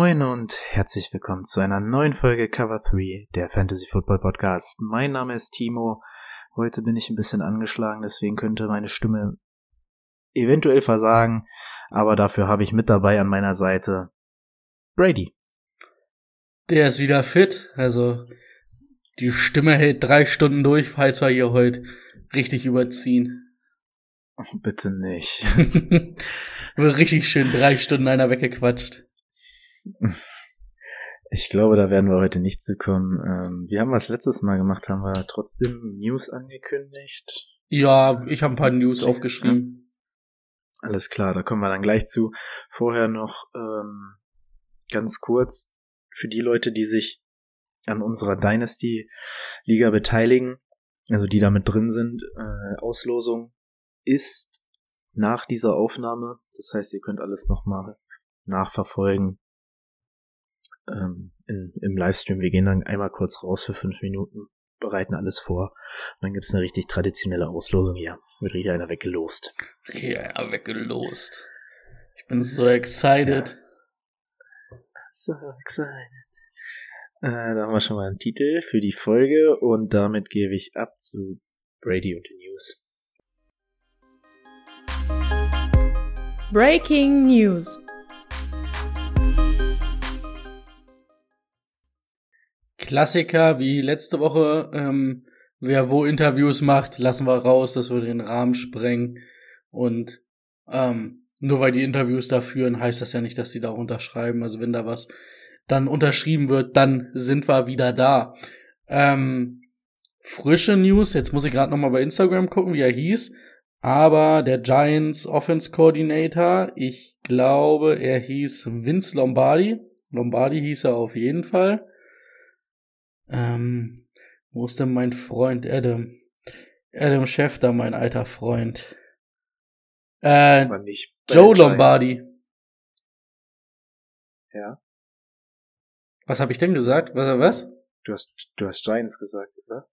Moin und herzlich willkommen zu einer neuen Folge Cover 3, der Fantasy Football Podcast. Mein Name ist Timo. Heute bin ich ein bisschen angeschlagen, deswegen könnte meine Stimme eventuell versagen, aber dafür habe ich mit dabei an meiner Seite Brady. Der ist wieder fit, also die Stimme hält drei Stunden durch, falls wir hier heute richtig überziehen. Bitte nicht. Wird richtig schön drei Stunden einer weggequatscht. Ich glaube, da werden wir heute nicht zu kommen. Ähm, wir haben was letztes Mal gemacht, haben wir trotzdem News angekündigt. Ja, ich habe ein paar News aufgeschrieben. Alles klar, da kommen wir dann gleich zu. Vorher noch ähm, ganz kurz für die Leute, die sich an unserer Dynasty-Liga beteiligen, also die da mit drin sind, äh, Auslosung ist nach dieser Aufnahme. Das heißt, ihr könnt alles nochmal nachverfolgen ähm, in, im Livestream. Wir gehen dann einmal kurz raus für fünf Minuten, bereiten alles vor. Und dann gibt's eine richtig traditionelle Auslosung hier. Wird wieder einer weggelost. Ja, weggelost. Ich bin so excited. So excited. Äh, da haben wir schon mal einen Titel für die Folge und damit gebe ich ab zu Brady und den News. Breaking News. Klassiker wie letzte Woche, ähm, wer wo Interviews macht, lassen wir raus, das würde den Rahmen sprengen. Und ähm, nur weil die Interviews da führen, heißt das ja nicht, dass die da unterschreiben. Also wenn da was dann unterschrieben wird, dann sind wir wieder da. Ähm, frische News, jetzt muss ich gerade noch mal bei Instagram gucken, wie er hieß. Aber der Giants Offense Coordinator, ich glaube, er hieß Vince Lombardi. Lombardi hieß er auf jeden Fall. Ähm, wo ist denn mein Freund Adam? Adam Schefter, mein alter Freund. Äh, Joe. Lombardi. Ja. Was habe ich denn gesagt? Was? was? Du hast, du hast Giants gesagt, oder?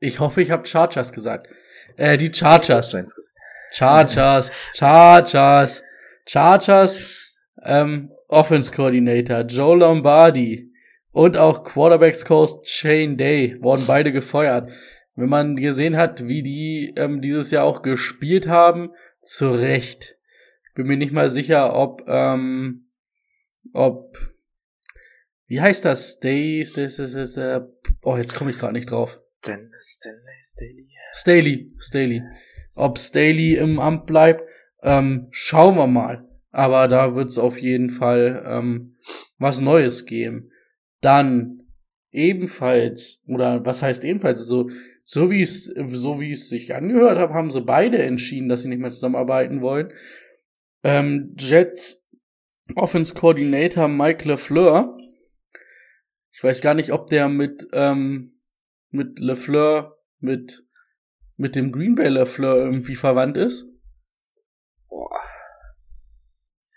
Ich hoffe, ich habe Chargers gesagt. Äh, die Chargers. Giants gesagt. Chargers. Chargers. Chargers. Ähm, Offense Coordinator Joe Lombardi und auch Quarterbacks Coach Shane Day wurden beide gefeuert. Wenn man gesehen hat, wie die ähm, dieses Jahr auch gespielt haben, zu Recht. Ich bin mir nicht mal sicher, ob ähm, ob wie heißt das? Stay, Stay, Stay, Stay, Stay oh, jetzt komme ich gerade nicht drauf. Stan, Stanley Staley. Staley, Staley. Ob Staley im Amt bleibt, ähm, schauen wir mal. Aber da wird es auf jeden Fall ähm, was Neues geben. Dann ebenfalls, oder was heißt ebenfalls, so, so wie es, so wie es sich angehört hat, haben sie beide entschieden, dass sie nicht mehr zusammenarbeiten wollen. Ähm, Jets Offense Coordinator Mike LeFleur. Ich weiß gar nicht, ob der mit, ähm, mit LeFleur, mit, mit dem Green Bay LeFleur irgendwie verwandt ist. Boah.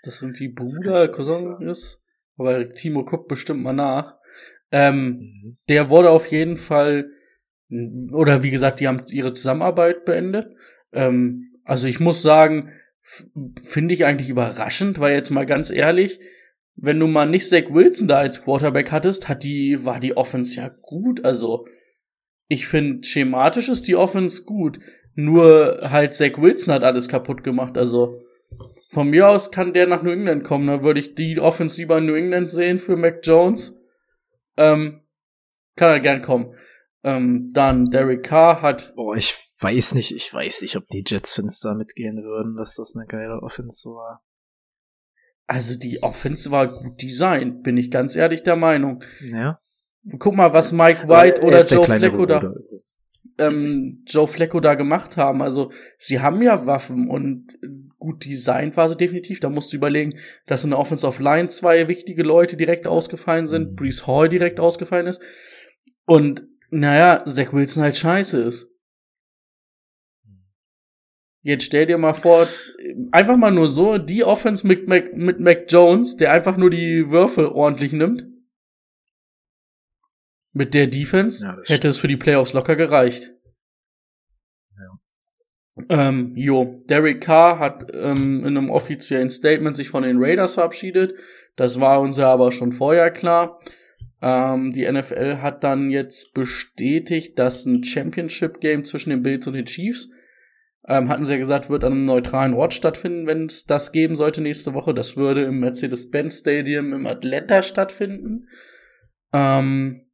Das irgendwie Das Bruder, nicht Cousin ist. Aber Timo guckt bestimmt mal nach. Ähm, Mhm. der wurde auf jeden Fall, oder wie gesagt, die haben ihre Zusammenarbeit beendet. Ähm, also ich muss sagen, finde ich eigentlich überraschend, weil jetzt mal ganz ehrlich, wenn du mal nicht Zach Wilson da als Quarterback hattest, hat die, war die Offense ja gut. Also ich finde, schematisch ist die Offense gut. Nur halt Zach Wilson hat alles kaputt gemacht. Also von mir aus kann der nach New England kommen. Da würde ich die Offense lieber in New England sehen für Mac Jones. Ähm, kann er gern kommen. Ähm, dann Derek Carr hat, Boah, ich weiß nicht, ich weiß nicht, ob die Jets-Fans da mitgehen würden, dass das eine geile Offense war. also die Offense war gut designt, bin ich ganz ehrlich der Meinung. Ja. Guck mal, was Mike White Er oder Joe Flacco da. Bruder. Ähm, Joe Flecko da gemacht haben. Also sie haben ja Waffen und gut designt war sie definitiv. Da musst du überlegen, dass in der Offensive Line zwei wichtige Leute direkt ausgefallen sind, mhm. Brees Hall direkt ausgefallen ist. Und naja, Zach Wilson halt scheiße ist. Jetzt stell dir mal vor, einfach mal nur so, die Offense mit Mac, mit Mac Jones, der einfach nur die Würfel ordentlich nimmt. Mit der Defense ja, hätte es für die Playoffs locker gereicht. Ja. Ähm, jo, Derek Carr hat ähm, in einem offiziellen Statement sich von den Raiders verabschiedet. Das war uns ja aber schon vorher klar. Ähm, die NFL hat dann jetzt bestätigt, dass ein Championship-Game zwischen den Bills und den Chiefs ähm, hatten sie ja gesagt, wird an einem neutralen Ort stattfinden, wenn es das geben sollte nächste Woche. Das würde im Mercedes-Benz Stadium im Atlanta stattfinden. Ähm,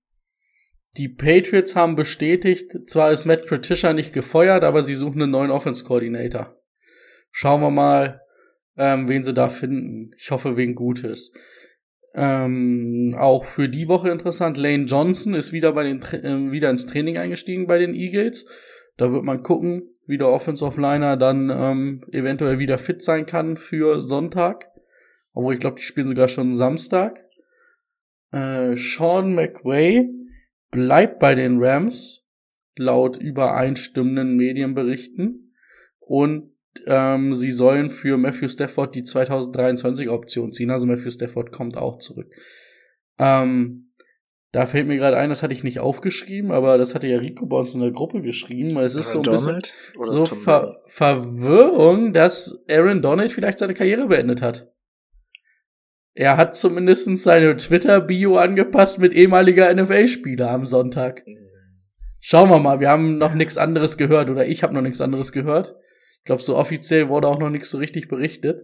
die Patriots haben bestätigt, zwar ist Matt Patricia nicht gefeuert, aber sie suchen einen neuen Offense-Coordinator. Schauen wir mal, ähm, wen sie da finden. Ich hoffe, wen Gutes. Ähm, auch für die Woche interessant, Lane Johnson ist wieder bei den äh, wieder ins Training eingestiegen bei den Eagles. Da wird man gucken, wie der Offensive Liner dann ähm, eventuell wieder fit sein kann für Sonntag. Obwohl ich glaube, die spielen sogar schon Samstag. Äh, Sean McWay bleibt bei den Rams, laut übereinstimmenden Medienberichten. Und ähm, sie sollen für Matthew Stafford die 2023 Option ziehen. Also Matthew Stafford kommt auch zurück. Ähm, da fällt mir gerade ein, das hatte ich nicht aufgeschrieben, aber das hatte ja Rico bei uns in der Gruppe geschrieben. Weil es ist so ein Donald bisschen so Ver Verwirrung, dass Aaron Donald vielleicht seine Karriere beendet hat. Er hat zumindest seine Twitter-Bio angepasst mit ehemaliger NFL-Spieler am Sonntag. Schauen wir mal, wir haben noch nichts anderes gehört oder ich habe noch nichts anderes gehört. Ich glaube, so offiziell wurde auch noch nichts so richtig berichtet.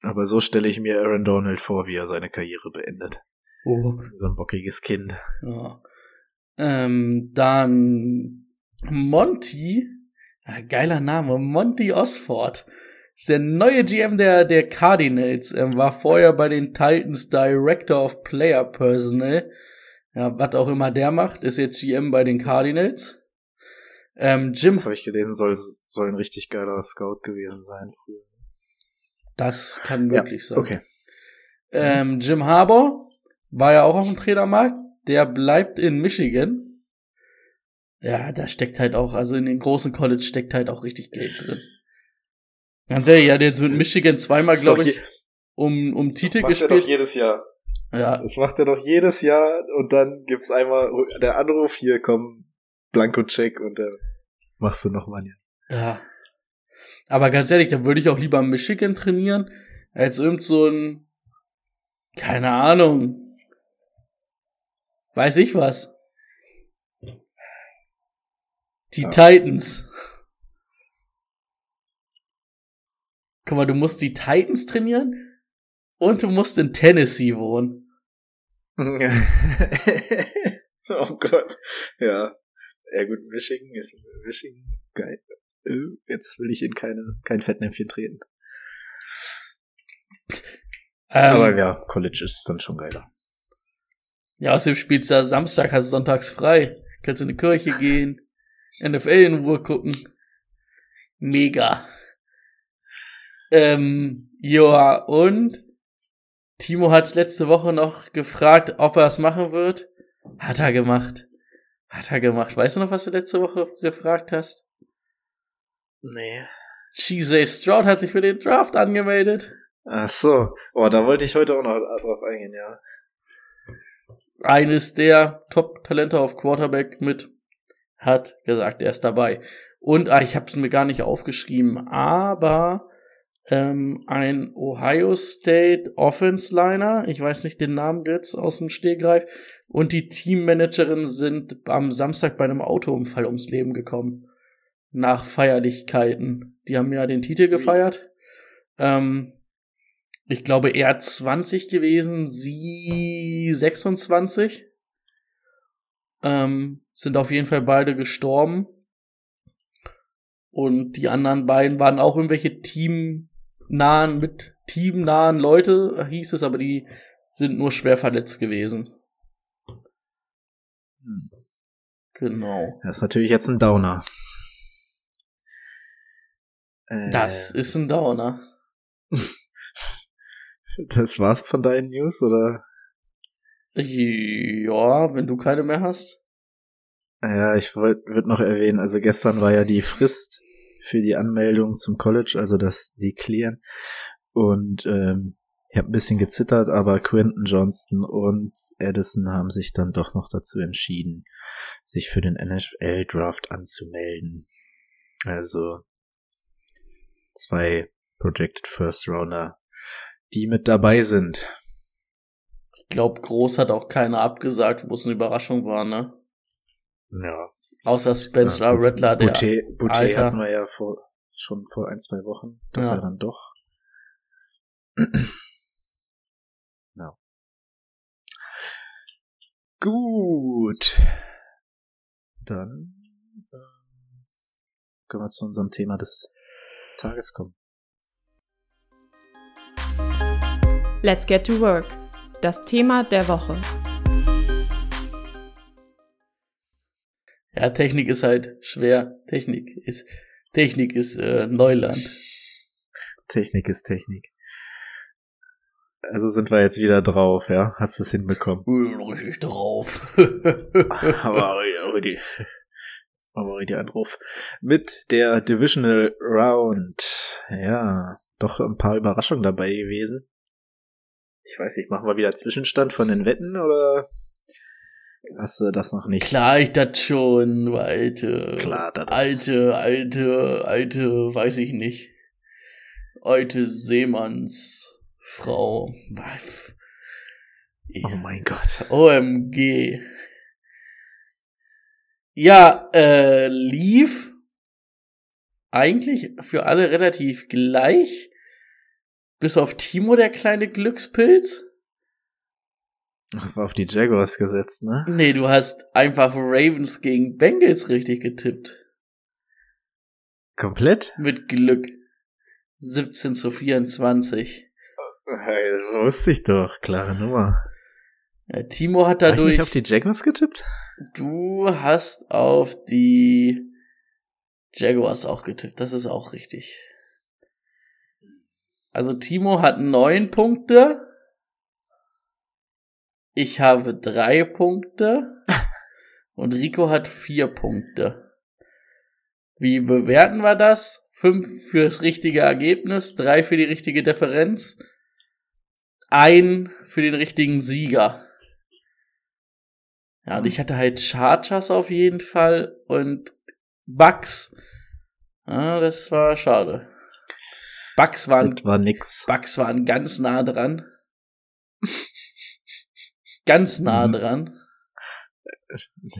Aber so stelle ich mir Aaron Donald vor, wie er seine Karriere beendet. Oh. So ein bockiges Kind. Ja. Ähm, dann Monty, geiler Name, Monty Osford. Der neue GM der, der Cardinals ähm, war vorher bei den Titans Director of Player Personnel. Ja, was auch immer der macht, ist jetzt GM bei den Cardinals. Ähm, Jim. Das habe ich gelesen, soll, soll ein richtig geiler Scout gewesen sein. Das kann möglich ja, sein. Okay. Ähm, Jim Harbour war ja auch auf dem Trainermarkt. Der bleibt in Michigan. Ja, da steckt halt auch, also in den großen College steckt halt auch richtig Geld drin. Ganz ehrlich, ja, der jetzt mit Michigan zweimal, glaube ich, um, um Titel gespielt. Das macht er doch jedes Jahr. Ja. Das macht er doch jedes Jahr und dann gibt's einmal der Anruf, hier komm, Blanko-Check und dann machst du nochmal ja. Ja. Aber ganz ehrlich, da würde ich auch lieber Michigan trainieren, als irgend so ein, keine Ahnung, Weiß ich was. Die ja. Titans. Guck mal, du musst die Titans trainieren und du musst in Tennessee wohnen. oh Gott. Ja. Ja gut, Michigan ist Michigan geil. Äh, jetzt will ich in keine, kein Fettnäpfchen treten. Ähm, Aber ja, College ist dann schon geiler. Ja, außerdem spielst du ja Samstag, hast du sonntags frei. Kannst in die Kirche gehen, NFL in Ruhe gucken. Mega. Ähm, ja, und Timo hat's letzte Woche noch gefragt, ob er es machen wird. Hat er gemacht. Hat er gemacht. Weißt du noch, was du letzte Woche gefragt hast? Nee. CJ Stroud hat sich für den Draft angemeldet. Ach so. Oh, da wollte ich heute auch noch drauf eingehen, ja eines der Top-Talente auf Quarterback mit, hat gesagt, er ist dabei. Und ah, ich habe es mir gar nicht aufgeschrieben, aber ähm, ein Ohio State Offense Liner, ich weiß nicht den Namen jetzt aus dem Stehgreif, und die Teammanagerin sind am Samstag bei einem Autounfall ums Leben gekommen. Nach Feierlichkeiten. Die haben ja den Titel gefeiert. Ähm, ich glaube, er 20 gewesen, sie 26. Ähm, sind auf jeden Fall beide gestorben. Und die anderen beiden waren auch irgendwelche teamnahen, mit teamnahen Leute, hieß es, aber die sind nur schwer verletzt gewesen. Hm. Genau. Das ist natürlich jetzt ein Downer. Äh, Das ist ein Downer. das war's von deinen News, oder? Ja, wenn du keine mehr hast. Ja, ich wollte würd noch erwähnen, also gestern war ja die Frist für die Anmeldung zum College, also das Deklären. Und ähm, ich habe ein bisschen gezittert, aber Quentin Johnston und Edison haben sich dann doch noch dazu entschieden, sich für den NFL-Draft anzumelden. Also zwei Projected First Rounder, die mit dabei sind. Ich glaube, Groß hat auch keiner abgesagt, wo es eine Überraschung war, ne? Ja. Außer Spencer Ja, Rattler, der Boucher, Boucher Alter. hatten wir ja vor, schon vor ein, zwei Wochen, dass Ja. er dann doch. ja. Gut. Dann ähm, können wir zu unserem Thema des Tages kommen. Let's get to work. Das Thema der Woche. Ja, Technik ist halt schwer. Technik ist Technik ist äh, Neuland. Technik ist Technik. Also sind wir jetzt wieder drauf, ja? Hast du es hinbekommen? Richtig drauf. aber die, aber die Anruf mit der Divisional Round. Ja, doch ein paar Überraschungen dabei gewesen. Ich weiß nicht, machen wir wieder Zwischenstand von den Wetten oder hast du das noch nicht? Klar, ich das schon, du alte. Klar, das Alte, alte, alte, weiß ich nicht. Alte Seemannsfrau. Oh mein Gott. OMG. Ja, äh, lief eigentlich für alle relativ gleich. Bis auf Timo, der kleine Glückspilz. Auf die Jaguars gesetzt, ne? Nee, du hast einfach Ravens gegen Bengals richtig getippt. Komplett? Mit Glück. 17 zu 24. Hey, wusste ich doch. Klare Nummer. Ja, Timo hat Hab ich dadurch. nicht auf die Jaguars getippt? Du hast auf die Jaguars auch getippt. Das ist auch richtig. Also Timo hat neun Punkte. Ich habe drei Punkte. Und Rico hat vier Punkte. Wie bewerten wir das? Fünf fürs richtige Ergebnis, drei für die richtige Differenz, ein für den richtigen Sieger. Ja, und ich hatte halt Chargers auf jeden Fall und Bucks. Ja, das war schade. Bucks waren, Das war nix. Bucks waren ganz nah dran. ganz nah Mhm. dran.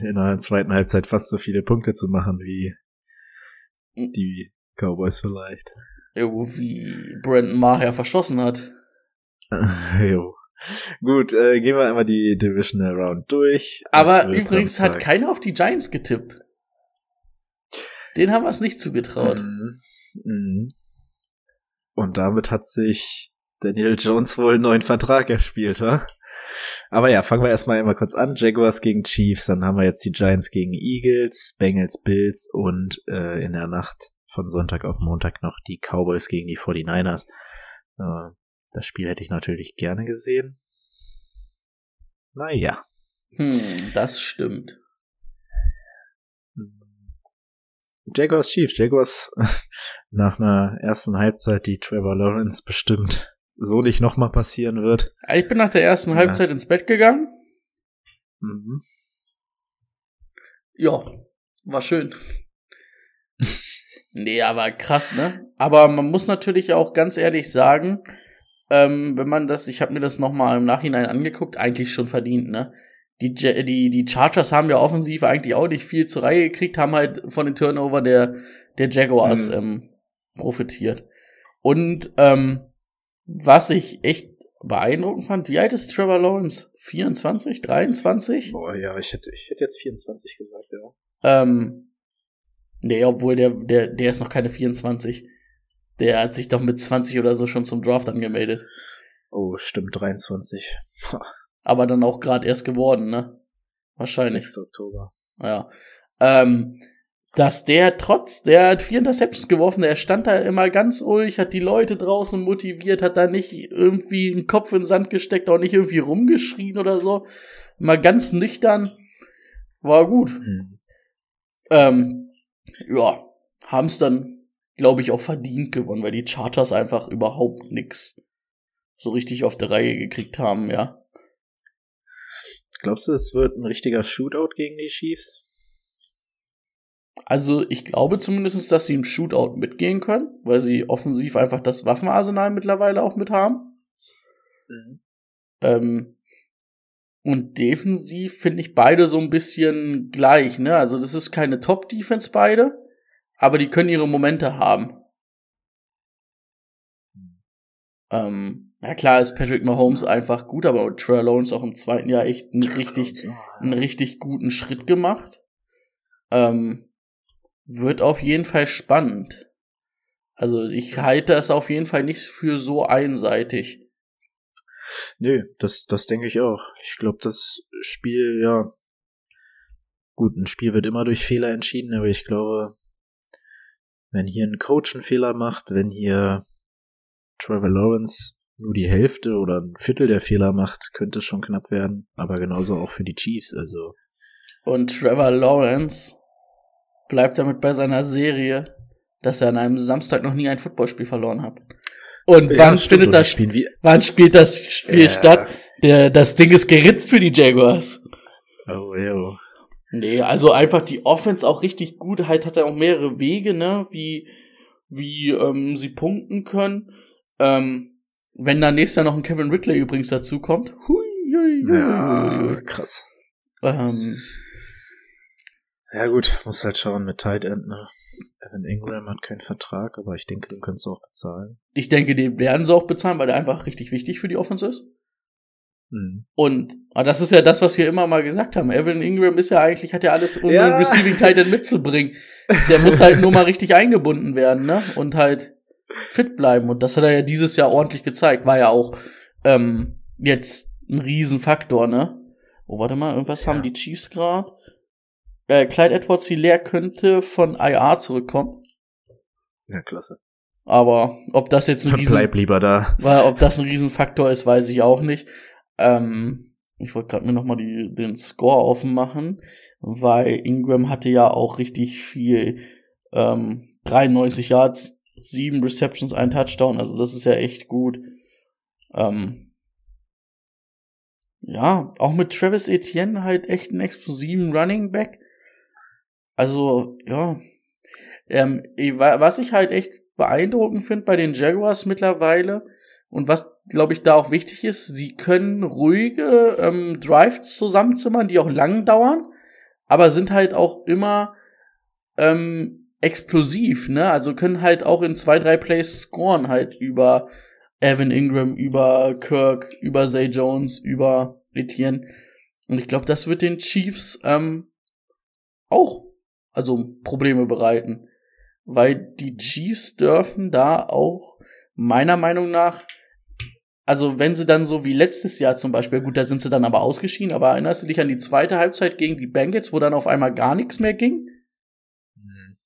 In der zweiten Halbzeit fast so viele Punkte zu machen wie die Cowboys vielleicht. Irgendwie Brandon Maher verschossen hat. jo. Gut, äh, gehen wir einmal die Divisional Round durch. Aber übrigens hat keiner auf die Giants getippt. Den haben wir es nicht zugetraut. Mhm. Mhm. Und damit hat sich Daniel Jones wohl einen neuen Vertrag erspielt, wa? Aber ja, fangen wir erstmal einmal kurz an. Jaguars gegen Chiefs, dann haben wir jetzt die Giants gegen Eagles, Bengals, Bills und äh, in der Nacht von Sonntag auf Montag noch die Cowboys gegen die 49ers. Äh, das Spiel hätte ich natürlich gerne gesehen. Naja. Hm, das stimmt. Jaguars Chiefs. Jaguars nach einer ersten Halbzeit, die Trevor Lawrence bestimmt so nicht nochmal passieren wird. Ich bin nach der ersten Ja. Halbzeit ins Bett gegangen. Mhm. Ja, war schön. nee, aber krass, ne? Aber man muss natürlich auch ganz ehrlich sagen, ähm, wenn man das, ich habe mir das nochmal im Nachhinein angeguckt, eigentlich schon verdient, ne? Die, die, die Chargers haben ja offensiv eigentlich auch nicht viel zur Reihe gekriegt, haben halt von den Turnover der, der Jaguars Mhm. ähm, profitiert. Und ähm, was ich echt beeindruckend fand, wie alt ist Trevor Lawrence? 24, 23? Boah, ja, ich hätte, ich hätte jetzt 24 gesagt, ja. Ähm, nee, obwohl der, der, der ist noch keine 24. Der hat sich doch mit 20 oder so schon zum Draft angemeldet. Oh, stimmt, 23. Aber dann auch gerade erst geworden, ne? Wahrscheinlich. 6. Oktober. Ja. Ähm, dass der trotz, der hat vier Interceptions geworfen, der stand da immer ganz ruhig, hat die Leute draußen motiviert, hat da nicht irgendwie einen Kopf in den Sand gesteckt, auch nicht irgendwie rumgeschrien oder so. Mal ganz nüchtern. War gut. Mhm. Ähm, ja, haben's dann, glaube ich, auch verdient gewonnen, weil die Chargers einfach überhaupt nix so richtig auf der Reihe gekriegt haben, ja. Glaubst du, es wird ein richtiger Shootout gegen die Chiefs? Also ich glaube zumindest, dass sie im Shootout mitgehen können, weil sie offensiv einfach das Waffenarsenal mittlerweile auch mit haben. Mhm. Ähm, und defensiv finde ich beide so ein bisschen gleich, ne? Also das ist keine Top-Defense beide, aber die können ihre Momente haben. Ähm, ja klar ist Patrick Mahomes einfach gut, aber Trevor Lawrence auch im zweiten Jahr echt einen richtig, einen richtig guten Schritt gemacht. Ähm, wird auf jeden Fall spannend. Also ich halte es auf jeden Fall nicht für so einseitig. Nö, das, das denke ich auch. Ich glaube, das Spiel, ja. Gut, ein Spiel wird immer durch Fehler entschieden, aber ich glaube, wenn hier ein Coach einen Fehler macht, wenn hier Trevor Lawrence nur die Hälfte oder ein Viertel der Fehler macht, könnte es schon knapp werden. Aber genauso auch für die Chiefs, also. Und Trevor Lawrence bleibt damit bei seiner Serie, dass er an einem Samstag noch nie ein Footballspiel verloren hat. Und Ja, wann stimmt, findet das spielen wie- wann spielt das Spiel Ja. statt? Der, das Ding ist geritzt für die Jaguars. Oh, yo. Nee, also einfach die Offense auch richtig gut. Halt hat er auch mehrere Wege, ne, wie, wie ähm, sie punkten können. Ähm, wenn dann nächstes Jahr noch ein Kevin Ridley übrigens dazu kommt. Hui, hui, hui, Ja, hui, hui. krass. Ähm, Ja gut, muss halt schauen mit Tight End, ne? Evan Ingram hat keinen Vertrag, aber ich denke, den kannst du auch bezahlen. ich denke, den werden sie auch bezahlen, weil der einfach richtig wichtig für die Offense ist. Hm. Und ah, das ist ja das, was wir immer mal gesagt haben. Evan Ingram ist ja eigentlich, hat ja alles, um Ja. den Receiving Titan mitzubringen. Der muss halt nur mal richtig eingebunden werden, ne? Und halt fit bleiben. Und das hat er ja dieses Jahr ordentlich gezeigt. War ja auch ähm, jetzt ein Riesenfaktor, ne? Oh, warte mal, irgendwas Ja. haben die Chiefs gerade. Äh, Clyde Edwards Hilaire könnte von IR zurückkommen. Ja, klasse. Aber ob das jetzt ein Riesen Bleib lieber da. weil ob das ein Riesenfaktor ist, weiß ich auch nicht. Ähm, ich wollte gerade mir noch mal die, den Score offen machen, weil Ingram hatte ja auch richtig viel. Ähm, 93 Yards, 7 Receptions, ein Touchdown. Also das ist ja echt gut. Ähm, ja, auch mit Travis Etienne halt echt einen explosiven Running Back. Also, ja. Ähm, was ich halt echt beeindruckend finde bei den Jaguars mittlerweile und was, glaube ich, da auch wichtig ist, sie können ruhige ähm, Drives zusammenzimmern, die auch lang dauern, aber sind halt auch immer ähm, explosiv, ne? Also können halt auch in zwei, drei Plays scoren halt über Evan Ingram, über Kirk, über Zay Jones, über Etienne. Und ich glaube, das wird den Chiefs ähm, auch also Probleme bereiten. Weil die Chiefs dürfen da auch meiner Meinung nach, also wenn sie dann so wie letztes Jahr zum Beispiel, gut, da sind sie dann aber ausgeschieden, aber erinnerst du dich an die zweite Halbzeit gegen die Bengals, wo dann auf einmal gar nichts mehr ging? Hm.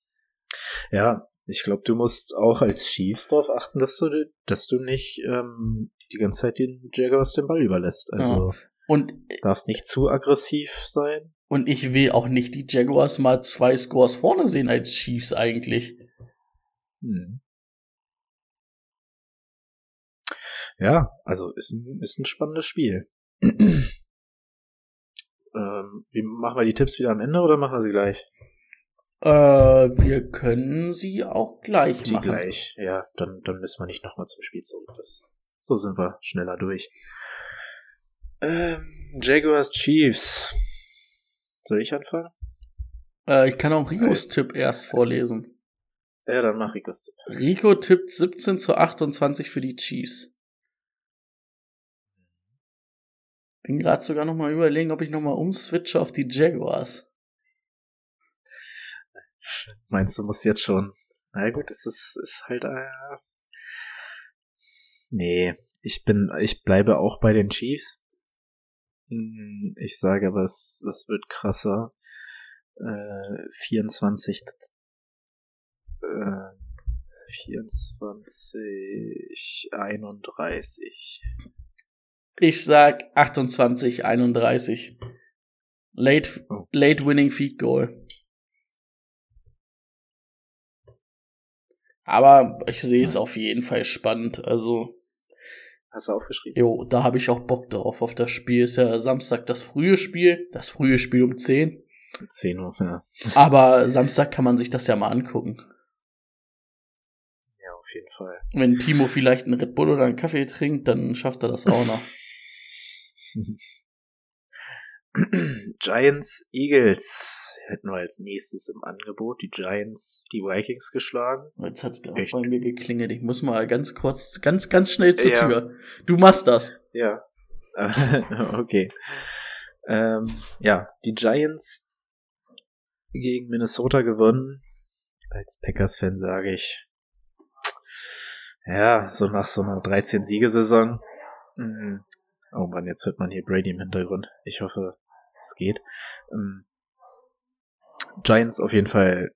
Ja, ich glaube, du musst auch als Chiefs darauf achten, dass du, dass du nicht ähm, die ganze Zeit den Jaguars den Ball überlässt. Also Und, darfst nicht zu aggressiv sein. Und ich will auch nicht die Jaguars mal zwei Scores vorne sehen als Chiefs eigentlich. Hm. Ja, also ist ein, ist ein spannendes Spiel. ähm, wie machen wir die Tipps wieder am Ende oder machen wir sie gleich? Äh, wir können sie auch gleich Die machen. gleich. Ja, dann, dann müssen wir nicht nochmal zum Spiel zurück. Das, so sind wir schneller durch. Ähm, Jaguars Chiefs. Soll ich anfangen? Äh, ich kann auch Ricos. Tipp erst vorlesen. Ja, dann mach Ricos Tipp. Rico tippt 17 zu 28 für die Chiefs. Bin gerade sogar noch mal überlegen, ob ich noch mal umswitche auf die Jaguars. Meinst du, musst jetzt schon? Na gut, es ist, ist halt, äh, nee, ich bin, ich bleibe auch bei den Chiefs. Hm, Ich sage aber, es, es wird krasser. äh, 24 äh, 24 31 Ich sag 28, 31. Late, Oh. late winning feed goal. Aber ich sehe es auf jeden Fall spannend. Also, Hast du aufgeschrieben? jo, da habe ich auch Bock drauf. Auf das Spiel ist ja Samstag das frühe Spiel. Das frühe Spiel um 10. 10 Uhr, ja. Aber Samstag kann man sich das ja mal angucken. Ja, auf jeden Fall. Wenn Timo vielleicht einen Red Bull oder einen Kaffee trinkt, dann schafft er das auch noch. Giants, Eagles hätten wir als nächstes im Angebot. Die Giants, die Vikings geschlagen. Jetzt hat's gerade bei mir geklingelt. Ich muss mal ganz kurz, ganz, ganz schnell zur Ja. Tür. Du machst das. Ja. okay. Ähm, ja, die Giants gegen Minnesota gewonnen. Als Packers-Fan sage ich, ja, so nach so einer 13-Siegesaison. Mhm. Oh Mann, jetzt hört man hier Brady im Hintergrund. Ich hoffe, es geht. Ähm, Giants auf jeden Fall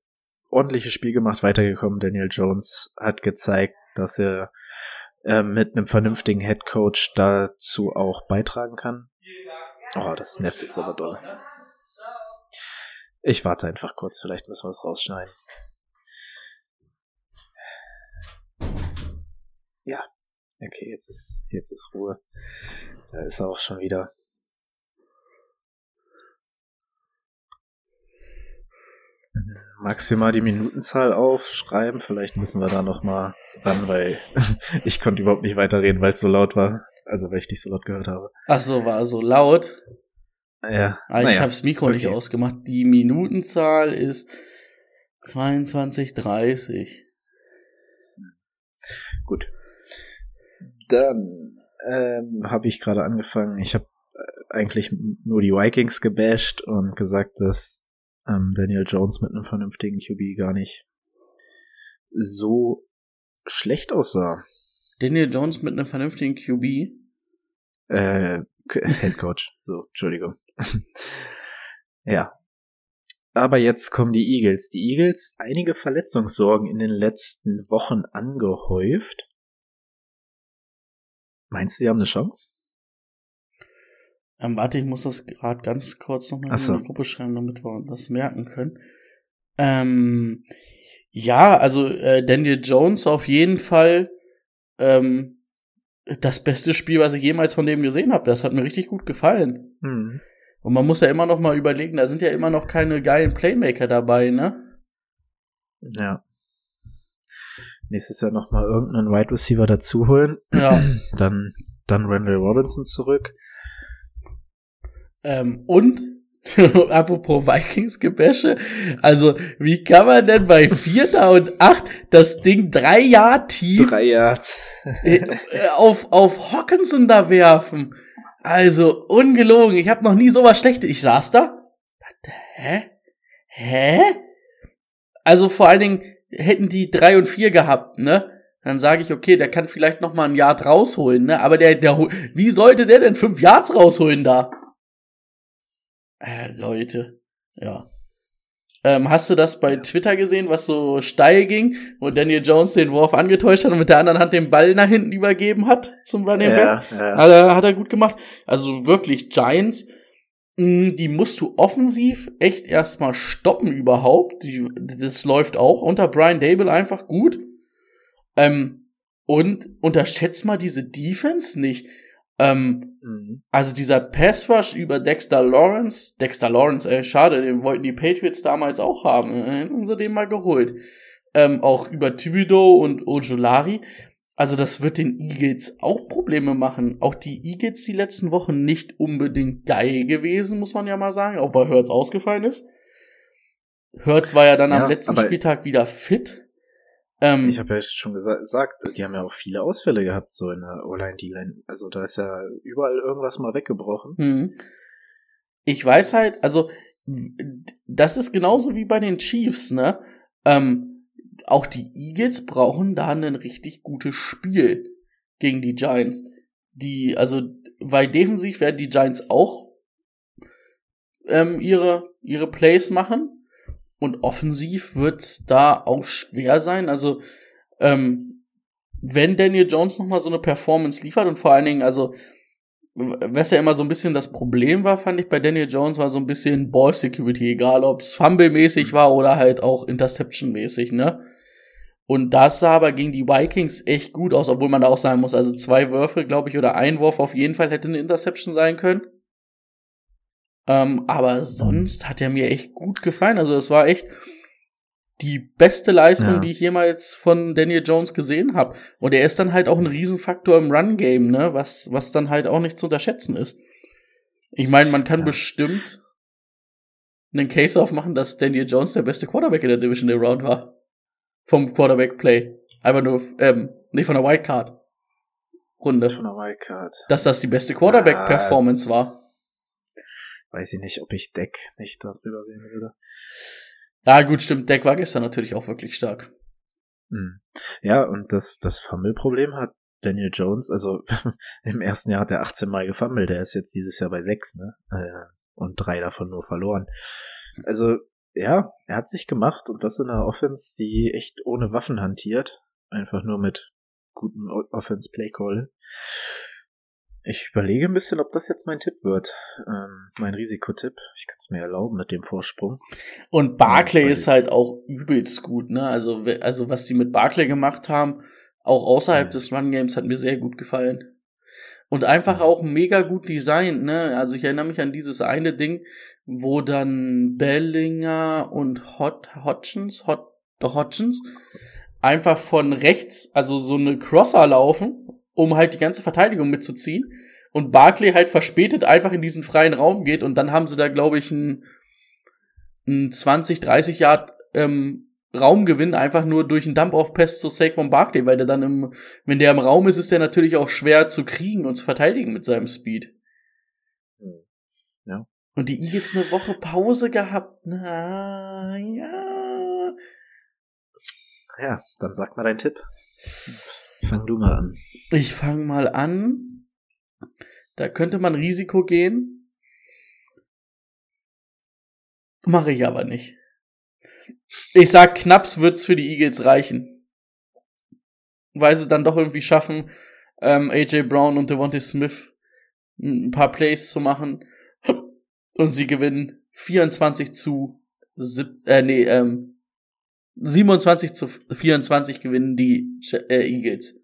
ordentliches Spiel gemacht, weitergekommen. Daniel Jones hat gezeigt, dass er äh, mit einem vernünftigen Head Coach dazu auch beitragen kann. Oh, das snappt jetzt aber doll. Ich warte einfach kurz, vielleicht müssen wir es rausschneiden. Ja, okay, jetzt ist, jetzt ist Ruhe. Da ist er auch schon wieder. Magst du mal die Minutenzahl aufschreiben? Vielleicht müssen wir da noch mal ran, weil ich konnte überhaupt nicht weiterreden, weil es so laut war. Also, weil ich dich so laut gehört habe. Ach so, war so laut. Ja, Ah, ich naja, habe das Mikro nicht okay. ausgemacht. Die Minutenzahl ist 22, 30. Gut. Dann ähm, habe ich gerade angefangen. Ich habe äh, eigentlich nur die Vikings gebasht und gesagt, dass ähm, Daniel Jones mit einem vernünftigen QB gar nicht so schlecht aussah. Daniel Jones mit einem vernünftigen QB. Äh, Head Coach. So, Entschuldigung. ja. Aber jetzt kommen die Eagles. Die Eagles, einige Verletzungssorgen in den letzten Wochen angehäuft. Meinst du, die haben eine Chance? Ähm, warte, ich muss das gerade ganz kurz nochmal so. in die Gruppe schreiben, damit wir das merken können. Ähm, ja, also äh, Daniel Jones auf jeden Fall ähm, das beste Spiel, was ich jemals von dem gesehen habe. Das hat mir richtig gut gefallen. Hm. Und man muss ja immer noch mal überlegen, da sind ja immer noch keine geilen Playmaker dabei, ne? Ja. Nächstes Jahr nochmal irgendeinen Wide Receiver dazu holen. Ja. Dann, dann Randall Robinson zurück. Ähm, und apropos Vikings-Gebäsche, also wie kann man denn bei Vierter und Acht das Ding drei Jahre tief Drei Yards. äh, äh, auf, auf Hawkinson da werfen? Also ungelogen, ich habe noch nie sowas Schlechtes. Ich saß da. dachte, Hä? Hä? Also vor allen Dingen hätten die drei und vier gehabt, ne? Dann sage ich, okay, der kann vielleicht noch mal ein Yard rausholen, ne? Aber der, der, wie sollte der denn fünf Yards rausholen da? Äh, Leute, ja. Ähm, hast du das bei Twitter gesehen, was so steil ging, wo Daniel Jones den Wurf angetäuscht hat und mit der anderen Hand den Ball nach hinten übergeben hat zum Running Back? ja, ja. Hat er, hat er gut gemacht. Also wirklich, Giants, mh, die musst du offensiv echt erstmal stoppen überhaupt. Die, das läuft auch unter Brian Dable einfach gut. Ähm, und unterschätzt mal diese Defense nicht. Ähm, Mhm. also dieser Pass Rush über Dexter Lawrence, Dexter Lawrence, ey, schade, den wollten die Patriots damals auch haben. Äh, Hätten sie den mal geholt. Ähm, auch über Thibodeau und Ojolari. Also das wird den Eagles auch Probleme machen. Auch die Eagles die letzten Wochen nicht unbedingt geil gewesen, muss man ja mal sagen, auch bei Hurts ausgefallen ist. Hurts war ja dann Ja, am letzten Spieltag wieder fit. Ähm, Ich habe ja schon gesa- gesagt, die haben ja auch viele Ausfälle gehabt, so in der O-Line, D-Line. Also da ist ja überall irgendwas mal weggebrochen. Hm. Ich weiß halt, also das ist genauso wie bei den Chiefs, ne? Ähm, auch die Eagles brauchen da ein richtig gutes Spiel gegen die Giants. Die, also, weil defensiv werden die Giants auch ähm, ihre, ihre Plays machen. Und offensiv wird's da auch schwer sein. Also, ähm, wenn Daniel Jones nochmal so eine Performance liefert und vor allen Dingen, also, was ja immer so ein bisschen das Problem war, fand ich bei Daniel Jones, war so ein bisschen Ball Security, egal ob es Fumble-mäßig war oder halt auch Interception-mäßig, ne? Und das sah aber gegen die Vikings echt gut aus, obwohl man da auch sagen muss, also zwei Würfe, glaube ich, oder ein Wurf auf jeden Fall hätte eine Interception sein können. Ähm, aber sonst hat er mir echt gut gefallen. Also es war echt die beste Leistung, Ja. die ich jemals von Daniel Jones gesehen habe. Und er ist dann halt auch ein Riesenfaktor im Run-Game, ne? Was, was dann halt auch nicht zu unterschätzen ist. Ich meine, man kann Ja. bestimmt einen Case aufmachen, dass Daniel Jones der beste Quarterback in der Division Round war. Vom Quarterback-Play. Einfach nur, ähm, nee, von der Wildcard-Runde. Von der Wildcard. Dass das die beste Quarterback-Performance war. Weiß ich nicht, ob ich Deck nicht da drüber sehen würde. Ja, gut, stimmt. Deck war gestern natürlich auch wirklich stark. Hm. Ja, und das, das Fumble-Problem hat Daniel Jones, also im ersten Jahr hat er 18 Mal gefummelt, der ist jetzt dieses Jahr bei 6, ne? Äh, Und drei davon nur verloren. Also, ja, er hat sich gemacht und das in einer Offense, die echt ohne Waffen hantiert. Einfach nur mit gutem Offense-Play-Call. Ich überlege ein bisschen, ob das jetzt mein Tipp wird. Ähm, mein Risikotipp. Ich kann es mir erlauben mit dem Vorsprung. Und Barclay Ja, ist halt auch übelst gut, ne? Also, also was die mit Barclay gemacht haben, auch außerhalb Mhm. des Run Games, hat mir sehr gut gefallen. Und einfach auch mega gut designt, ne? Also ich erinnere mich an dieses eine Ding, wo dann Bellinger und Hot Hodgins, Hot, Hodgins, einfach von rechts, also so eine Crosser laufen, um halt die ganze Verteidigung mitzuziehen. Und Barclay halt verspätet einfach in diesen freien Raum geht und dann haben sie da, glaube ich, ein, ein 20, 30 Yard ähm, Raumgewinn einfach nur durch einen Dump-Off-Pass zu Saquon Barkley, weil der dann im, wenn der im Raum ist, ist der natürlich auch schwer zu kriegen und zu verteidigen mit seinem Speed. Ja. Und die Eagles eine Woche Pause gehabt. Na, ja. Ja, dann sag mal deinen Tipp. Fang du mal an. Ich fange mal an. Da könnte man Risiko gehen. Mache ich aber nicht. Ich sag, knapps wird's für die Eagles reichen. Weil sie dann doch irgendwie schaffen, ähm, AJ Brown und Devontae Smith ein paar Plays zu machen. Und sie gewinnen 24 zu sieb äh, nee, ähm, 27 zu 24 gewinnen die äh, Eagles.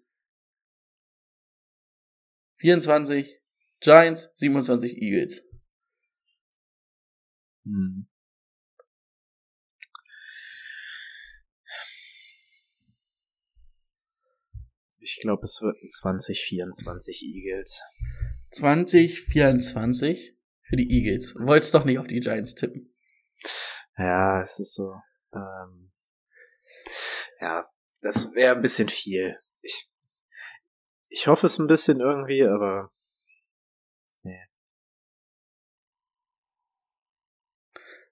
24 Giants, 27 Eagles. Hm. Ich glaube, es wird ein 2024 Eagles. 2024 für die Eagles. Wollt's doch nicht auf die Giants tippen. Ja, es ist so. Ähm, ja, das wäre ein bisschen viel. Ich, ich hoffe es ein bisschen irgendwie, aber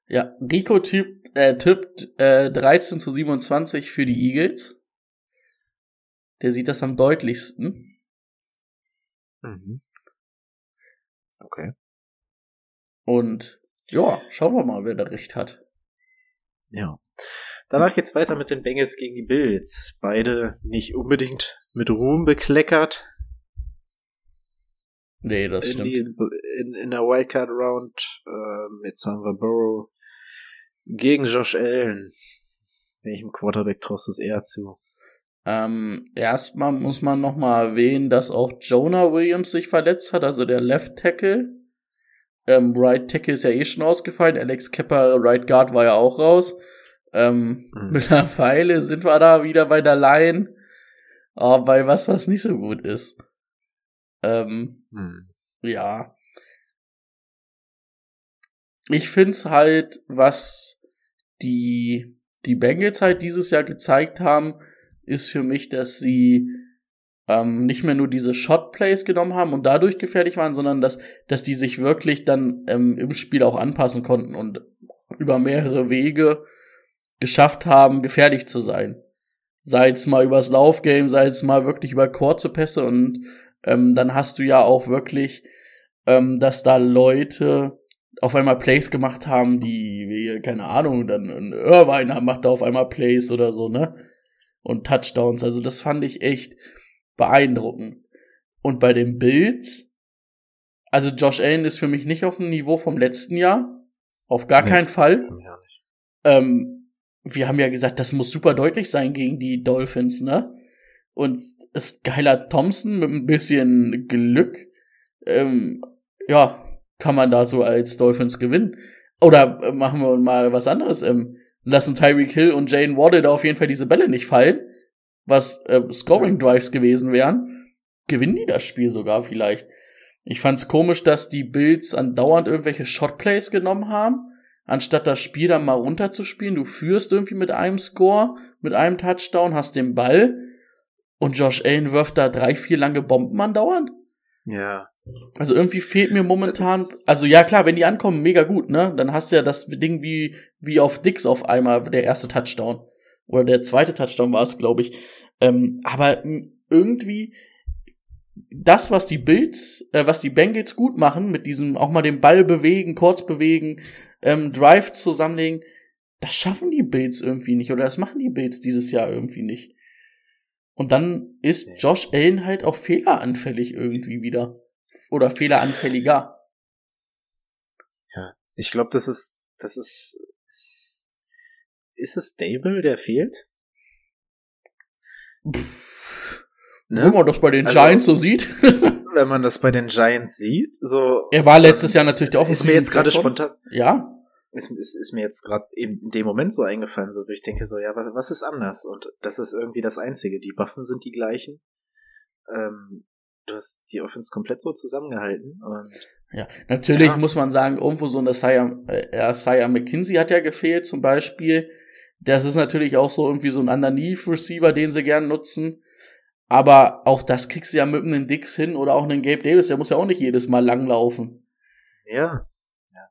Ja, Rico tippt, äh, tippt äh, 13 zu 27 für die Eagles. Der sieht das am deutlichsten. mhm. okay. Und ja, schauen wir mal, wer da recht hat. Ja. Danach geht's weiter mit den Bengals gegen die Bills. Beide nicht unbedingt mit Ruhm bekleckert. Nee, das in, stimmt. die, in, in der Wildcard Round. Ähm, jetzt haben wir Burrow gegen Josh Allen. Welchem Quarterback traust du es eher zu? Ähm, erstmal muss man noch mal erwähnen, dass auch Jonah Williams sich verletzt hat, also der Left Tackle. Ähm, right Tackle ist ja eh schon ausgefallen. Alex Kepper, Right Guard, war ja auch raus. Ähm, Mhm. Mittlerweile sind wir da wieder bei der Line. Aber bei was, was nicht so gut ist. Ähm, Hm. ja. Ich find's halt, was die, die Bengals halt dieses Jahr gezeigt haben, ist für mich, dass sie ähm, nicht mehr nur diese Shot-Plays genommen haben und dadurch gefährlich waren, sondern dass, dass die sich wirklich dann ähm, im Spiel auch anpassen konnten und über mehrere Wege geschafft haben, gefährlich zu sein. Sei es mal übers Laufgame, sei es mal wirklich über kurze Pässe und ähm, dann hast du ja auch wirklich, ähm, dass da Leute auf einmal Plays gemacht haben, die, keine Ahnung, dann ein Irvine macht da auf einmal Plays oder so, ne? Und Touchdowns. Also das fand ich echt beeindruckend. Und bei den Bills, also Josh Allen ist für mich nicht auf dem Niveau vom letzten Jahr. Auf gar Nee. keinen Fall. Ähm, wir haben ja gesagt, das muss super deutlich sein gegen die Dolphins, ne? Und ist geiler Thompson mit ein bisschen Glück, ähm, ja, kann man da so als Dolphins gewinnen. Oder äh, machen wir mal was anderes. Ähm, lassen Tyreek Hill und Jane Waddle da auf jeden Fall diese Bälle nicht fallen, was äh, Scoring Drives gewesen wären. Gewinnen die das Spiel sogar vielleicht. Ich fand's komisch, dass die Bills andauernd irgendwelche Shotplays genommen haben anstatt das Spiel dann mal runterzuspielen. Du führst irgendwie mit einem Score, mit einem Touchdown, hast den Ball und Josh Allen wirft da drei, vier lange Bomben andauernd. Ja. Also irgendwie fehlt mir momentan, also ja klar, wenn die ankommen, mega gut, ne? Dann hast du ja das Ding wie, wie auf Dix auf einmal, der erste Touchdown. Oder der zweite Touchdown war es, glaube ich. Ähm, aber irgendwie das, was die Bills, äh, was die Bengals gut machen, mit diesem auch mal den Ball bewegen, kurz bewegen, ähm, Drive zusammenlegen, das schaffen die Bills irgendwie nicht. Oder das machen die Bills dieses Jahr irgendwie nicht. Und dann ist. Josh Allen halt auch fehleranfällig irgendwie wieder. Oder fehleranfälliger. Ich glaube, das ist, das ist, ist es Stable, der fehlt? Wenn man das bei den Also- Giants so sieht. Wenn man das bei den Giants sieht, so. er war letztes Jahr natürlich der Ist mir jetzt gerade spontan, Ja, ist, ist, ist mir jetzt gerade eben in dem Moment so eingefallen, so, ich denke so, ja, was, was ist anders? Und das ist irgendwie das Einzige. Die Waffen sind die gleichen. Ähm, du hast die Offense komplett so zusammengehalten und Ja, natürlich Ja. muss man sagen, irgendwo so eine Isaiah, äh, Isaiah McKinsey hat ja gefehlt zum Beispiel. Das ist natürlich auch so irgendwie so ein Underneath-Receiver, den sie gern nutzen. Aber auch das kriegst du ja mit einem Dix hin oder auch einen Gabe Davis, der muss ja auch nicht jedes Mal langlaufen. ja. ja.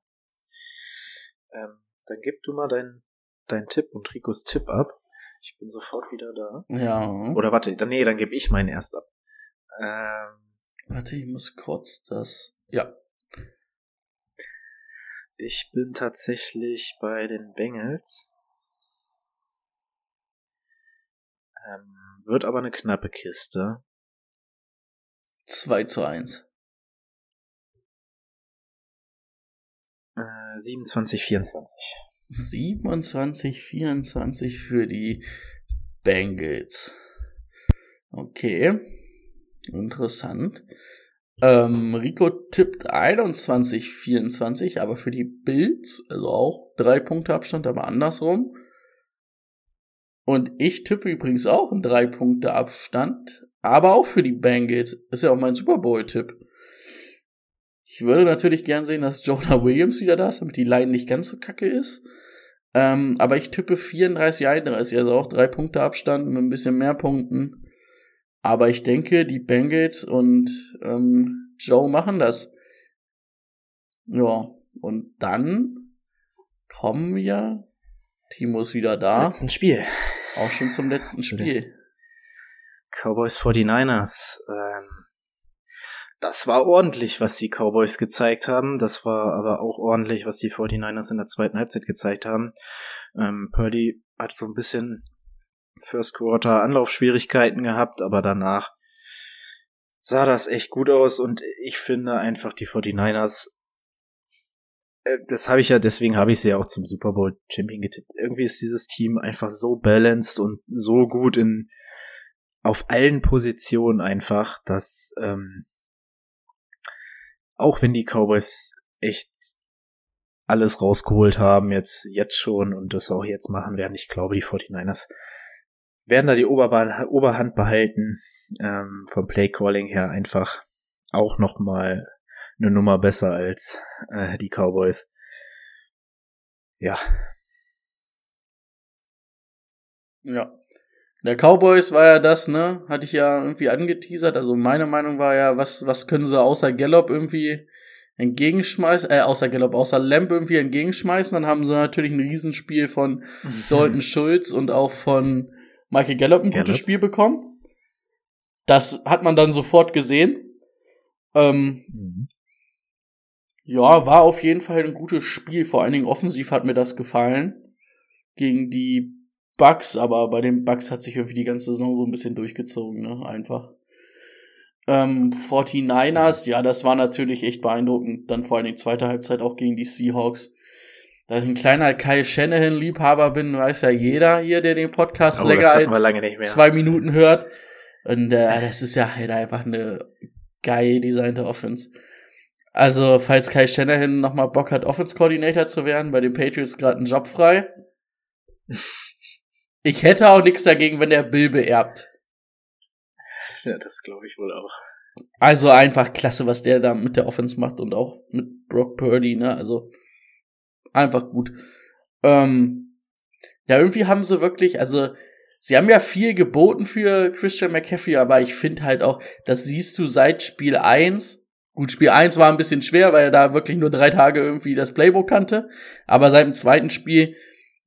Ähm, dann gib du mal deinen dein Tipp und Ricos Tipp ab. Ich bin sofort wieder da. Ja. Oder warte, dann, nee, dann gebe ich meinen erst ab. Ähm, Warte, ich muss kurz das. Ja. ich bin tatsächlich bei den Bengals. Ähm, wird aber eine knappe Kiste. 2 zu 1. Äh, 27, 24. 27, 24 für die Bengals. Okay. Interessant. Ähm, Rico tippt 21, 24, aber für die Bills, also auch drei Punkte Abstand, aber andersrum. Und ich tippe übrigens auch einen drei Punkte Abstand, aber auch für die Bengals. Ist ja auch mein Super Bowl-Tipp. Ich würde natürlich gern sehen, dass Jonah Williams wieder da ist, damit die Line nicht ganz so kacke ist. Ähm, aber ich tippe 34, 31, also auch drei Punkte Abstand mit ein bisschen mehr Punkten. Aber ich denke, die Bengals und ähm, Joe machen das. Ja, und dann kommen wir. Timo ist wieder Zum da. letzten Spiel. Auch schon zum letzten denn? Spiel. Cowboys 49ers. Ähm, das war ordentlich, was die Cowboys gezeigt haben. Das war aber auch ordentlich, was die 49ers in der zweiten Halbzeit gezeigt haben. Ähm, Purdy hat so ein bisschen First Quarter Anlaufschwierigkeiten gehabt, aber danach sah das echt gut aus und ich finde einfach die 49ers äh, das habe ich ja, deswegen habe ich sie ja auch zum Super Bowl Champion getippt. Irgendwie ist dieses Team einfach so balanced und so gut in auf allen Positionen einfach, dass ähm, auch wenn die Cowboys echt alles rausgeholt haben, jetzt, jetzt schon und das auch jetzt machen werden, ich glaube, die 49ers werden da die Oberbahn, Oberhand behalten, ähm, vom Playcalling her einfach auch noch mal eine Nummer besser als äh, die Cowboys. Ja, Ja. Der Cowboys war ja das, ne? Hatte ich ja irgendwie angeteasert. Also meine Meinung war ja, was, was können sie außer Gallup irgendwie entgegenschmeißen, äh, außer Gallup, außer Lamp irgendwie entgegenschmeißen. Dann haben sie natürlich ein Riesenspiel von Dalton Schulz und auch von Michael Gallup ein gutes Gallup. Spiel bekommen. Das hat man dann sofort gesehen. Ähm, Mhm. Ja, war auf jeden Fall ein gutes Spiel. Vor allen Dingen offensiv hat mir das gefallen. Gegen die Bucks, aber bei den Bucks hat sich irgendwie die ganze Saison so ein bisschen durchgezogen, ne? Einfach. Ähm, 49ers, ja, das war natürlich echt beeindruckend. Dann vor allem die zweite Halbzeit auch gegen die Seahawks. Da ich ein kleiner Kyle Shanahan-Liebhaber bin, weiß ja jeder hier, der den Podcast Oh, länger als zwei Minuten hört. Und äh, das ist ja halt einfach eine geil designte Offense. Also, falls Kai Shanahan nochmal Bock hat, Offense Coordinator zu werden, bei den Patriots gerade einen Job frei. Ich hätte auch nichts dagegen, wenn er Bill beerbt. Ja, das glaube ich wohl auch. Also einfach klasse, was der da mit der Offense macht und auch mit Brock Purdy, ne? Also einfach gut. Ähm, ja, irgendwie haben sie wirklich, also sie haben ja viel geboten für Christian McCaffrey, aber ich finde halt auch, das siehst du seit Spiel 1. Gut, Spiel 1 war ein bisschen schwer, weil er da wirklich nur drei Tage irgendwie das Playbook kannte. Aber seit dem zweiten Spiel,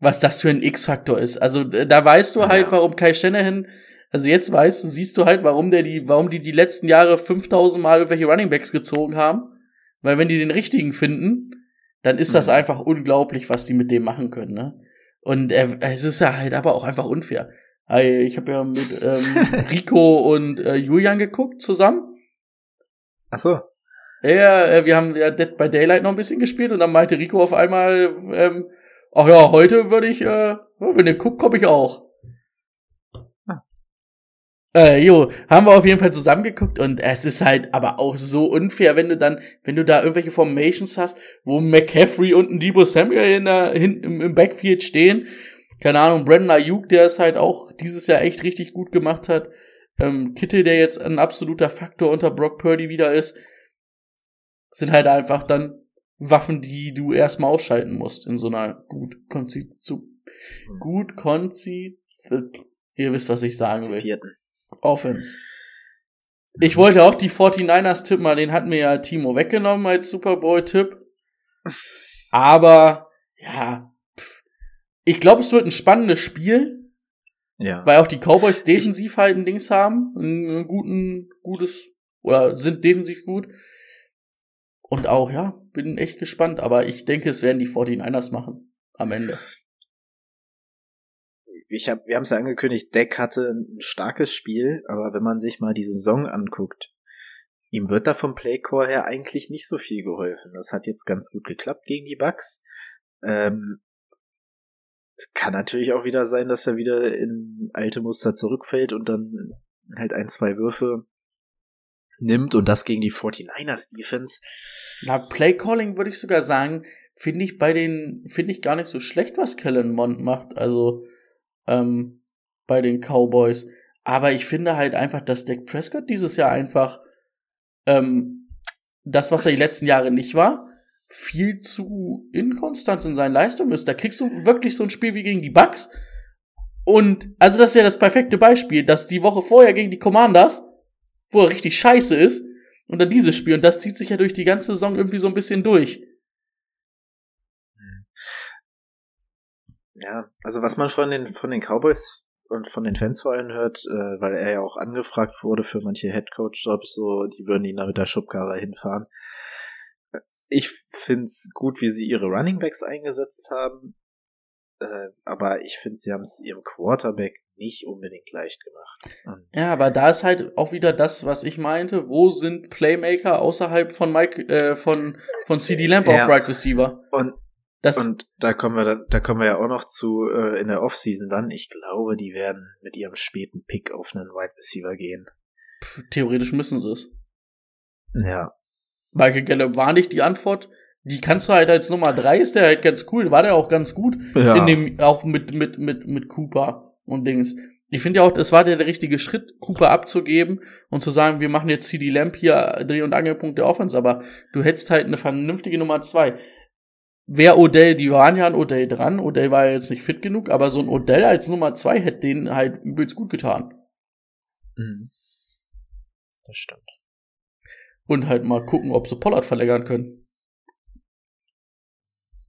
was das für ein X-Faktor ist. Also da weißt du halt, Ja. warum Kai Shanahan also jetzt weißt du, siehst du halt, warum der die, warum die die letzten Jahre 5000 Mal irgendwelche Runningbacks gezogen haben. Weil wenn die den richtigen finden, dann ist das Mhm. einfach unglaublich, was die mit dem machen können, ne? Und er, es ist ja halt aber auch einfach unfair. Ich habe ja mit ähm, Rico und äh, Julian geguckt zusammen. Ach so. Ja, äh, wir haben ja Dead by Daylight noch ein bisschen gespielt und dann meinte Rico auf einmal, ähm, ach ja, heute würde ich, äh, wenn ihr guckt, komme ich auch. Ah. Äh, jo, haben wir auf jeden Fall zusammengeguckt und es ist halt aber auch so unfair, wenn du dann, wenn du da irgendwelche Formations hast, wo McCaffrey und ein Debo Samuel in der, hin, im, im Backfield stehen. Keine Ahnung, Brandon Ayuk, der es halt auch dieses Jahr echt richtig gut gemacht hat. Ähm, Kittel, der jetzt ein absoluter Faktor unter Brock Purdy wieder ist sind halt einfach dann Waffen, die du erstmal ausschalten musst in so einer gut konzi zu, gut konzi ihr wisst, was ich sagen will. Offense. Ich wollte auch die 49ers tippen, aber den hat mir ja Timo weggenommen als Super Bowl Tipp. Aber ja, ich glaube, es wird ein spannendes Spiel, Ja. weil auch die Cowboys defensiv halt ein Dings haben, ein guten gutes oder sind defensiv gut. Und auch, ja, bin echt gespannt, aber ich denke, es werden die 49ers machen am Ende. ich hab, wir haben es ja angekündigt, Deck hatte ein starkes Spiel, aber wenn man sich mal die Saison anguckt, ihm wird da vom Playcore her eigentlich nicht so viel geholfen. Das hat jetzt ganz gut geklappt gegen die Bucks. Ähm, es kann natürlich auch wieder sein, dass er wieder in alte Muster zurückfällt und dann halt ein, zwei Würfe nimmt und das gegen die 49ers Defense. Na, Playcalling würde ich sogar sagen, finde ich bei den, finde ich gar nicht so schlecht, was Kellen Mond macht, also ähm, bei den Cowboys. Aber ich finde halt einfach, dass Dak Prescott dieses Jahr einfach ähm, das, was er die letzten Jahre nicht war, viel zu inkonstant in seinen Leistungen ist. Da kriegst du wirklich so ein Spiel wie gegen die Bucks. Und, also das ist ja das perfekte Beispiel, dass die Woche vorher gegen die Commanders, wo er richtig scheiße ist, und dann dieses Spiel. Und das zieht sich ja durch die ganze Saison irgendwie so ein bisschen durch. Ja, also was man von den, von den Cowboys und von den Fans vor allem hört, äh, weil er ja auch angefragt wurde für manche Headcoach-Jobs, so, die würden ihn da mit der Schubkarre hinfahren. Ich find's gut, wie sie ihre Runningbacks eingesetzt haben, äh, aber ich finde, sie haben es ihrem Quarterback nicht unbedingt leicht gemacht. Und Ja, aber da ist halt auch wieder das, was ich meinte. Wo sind Playmaker außerhalb von Mike, äh, von, von CD Lamp Ja. auf Right Receiver? Und, Das, und da kommen wir dann, da kommen wir ja auch noch zu äh, in der Offseason dann. Ich glaube, die werden mit ihrem späten Pick auf einen Wide Receiver gehen. theoretisch müssen sie es. Ja, Michael Gallup war nicht die Antwort. Die kannst du halt als Nummer drei ist der halt ganz cool. War der auch ganz gut. Ja. In dem, auch mit, mit, mit, mit Cooper und Dings. Ich finde ja auch, das war der, der richtige Schritt, Cooper abzugeben und zu sagen, wir machen jetzt CD Lamp hier Dreh- und Angelpunkt der Offense, aber du hättest halt eine vernünftige Nummer zwei. Wer Odell, die waren ja an Odell dran, Odell war ja jetzt nicht fit genug, aber so ein Odell als Nummer zwei hätte denen halt übelst gut getan. Mhm. Das stimmt. Und halt mal gucken, ob sie Pollard verlängern können.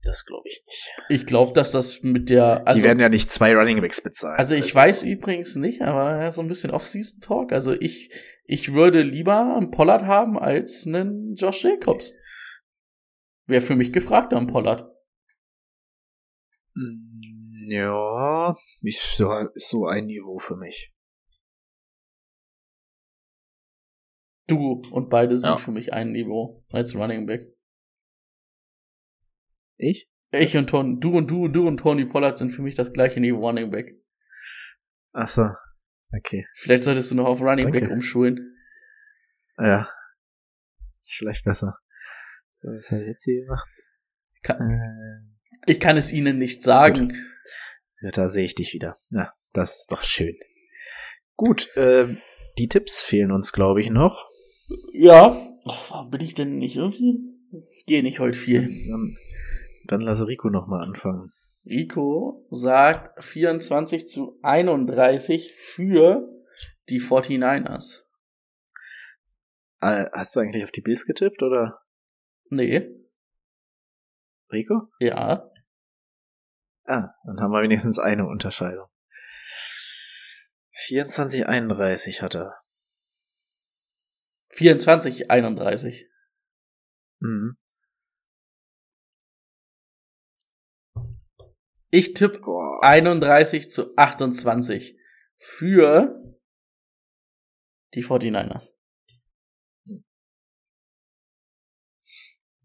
Das glaube ich nicht. Ich glaube, dass das mit der, also die werden ja nicht zwei Running Backs bezahlen. Also ich weiß übrigens nicht, aber so ein bisschen Off-Season-Talk. Also ich, ich würde lieber einen Pollard haben als einen Josh Jacobs. Wäre für mich gefragt am Pollard. Mm, Ja, ist so, ist so ein Niveau für mich. Du und beide sind Ja. für mich ein Niveau als Running Back. Ich? Ich und Ton, du und du, du und Tony Pollard sind für mich das gleiche Niveau Running Back. Ach so. Okay. Vielleicht solltest du noch auf Running Danke. Back umschulen. Ja. Ist vielleicht besser. Was habe ich jetzt hier gemacht? Kann, Äh, ich kann es ihnen nicht sagen. ja, da sehe ich dich wieder. Ja, das ist doch schön. Gut, ähm, die Tipps fehlen uns, glaube ich, noch. Ja. Warum bin ich denn nicht irgendwie? Gehe nicht heute viel. Dann, dann lass Rico noch mal anfangen. Rico sagt 24 zu 31 für die 49ers. Äh, hast du eigentlich auf die Bills getippt, oder? Nee, Rico? ja. Ah, dann haben wir wenigstens eine Unterscheidung. 24, 31 hat er. 24, 31. Mhm. Ich tippe Boah. 31 zu 28 für die 49ers.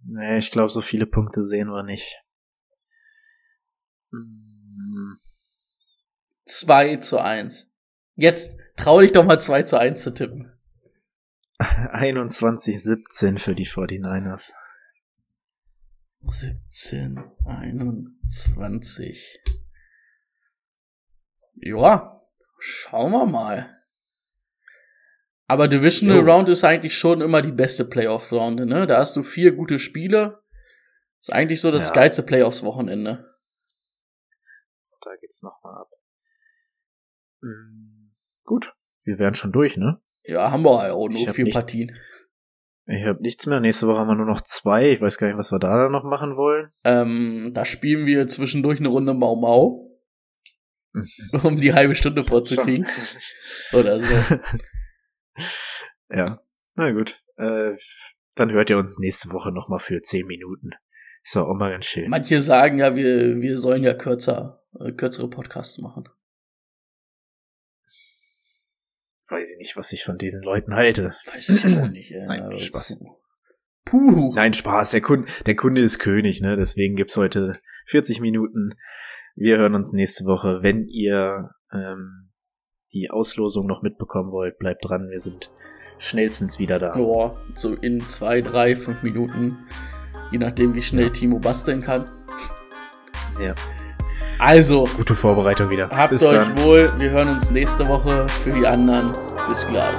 Nee, ich glaube, so viele Punkte sehen wir nicht. Mhm. 2 zu 1. Jetzt trau dich doch mal 2 zu 1 zu tippen. 21, 17 für die 49ers. 17, 21. Ja, schauen wir mal. Aber Divisional Jo. Round ist eigentlich schon immer die beste Playoffs-Runde, ne? Da hast du vier gute Spiele. Ist eigentlich so das Ja. geilste Playoffs-Wochenende. Da geht's nochmal ab. Mhm. Gut, wir wären schon durch, ne? Ja, haben wir halt auch nur vier Partien. Ich habe nichts mehr. Nächste Woche haben wir nur noch zwei. Ich weiß gar nicht, was wir da dann noch machen wollen. Ähm, da spielen wir zwischendurch eine Runde Mau Mau, um die halbe Stunde vorzukriegen. Oder so. ja, na gut. Äh, dann hört ihr uns nächste Woche nochmal für 10 Minuten. Ist auch mal ganz schön. Manche sagen ja, wir, wir sollen ja kürzer, äh, kürzere Podcasts machen. Weiß ich nicht, was ich von diesen Leuten halte. Weiß ich auch nicht. Äh, Nein, Spaß. Puh. Nein, Spaß. Der Kunde, der Kunde ist König, ne? Deswegen gibt's heute 40 Minuten. Wir hören uns nächste Woche. Wenn ihr ähm, die Auslosung noch mitbekommen wollt, bleibt dran. Wir sind schnellstens wieder da. Ja, so in zwei, drei, fünf Minuten. Je nachdem, wie schnell Timo basteln kann. Ja. Also, Gute Vorbereitung wieder. habt Bis euch dann. wohl. Wir hören uns nächste Woche. Für die anderen, bis gleich.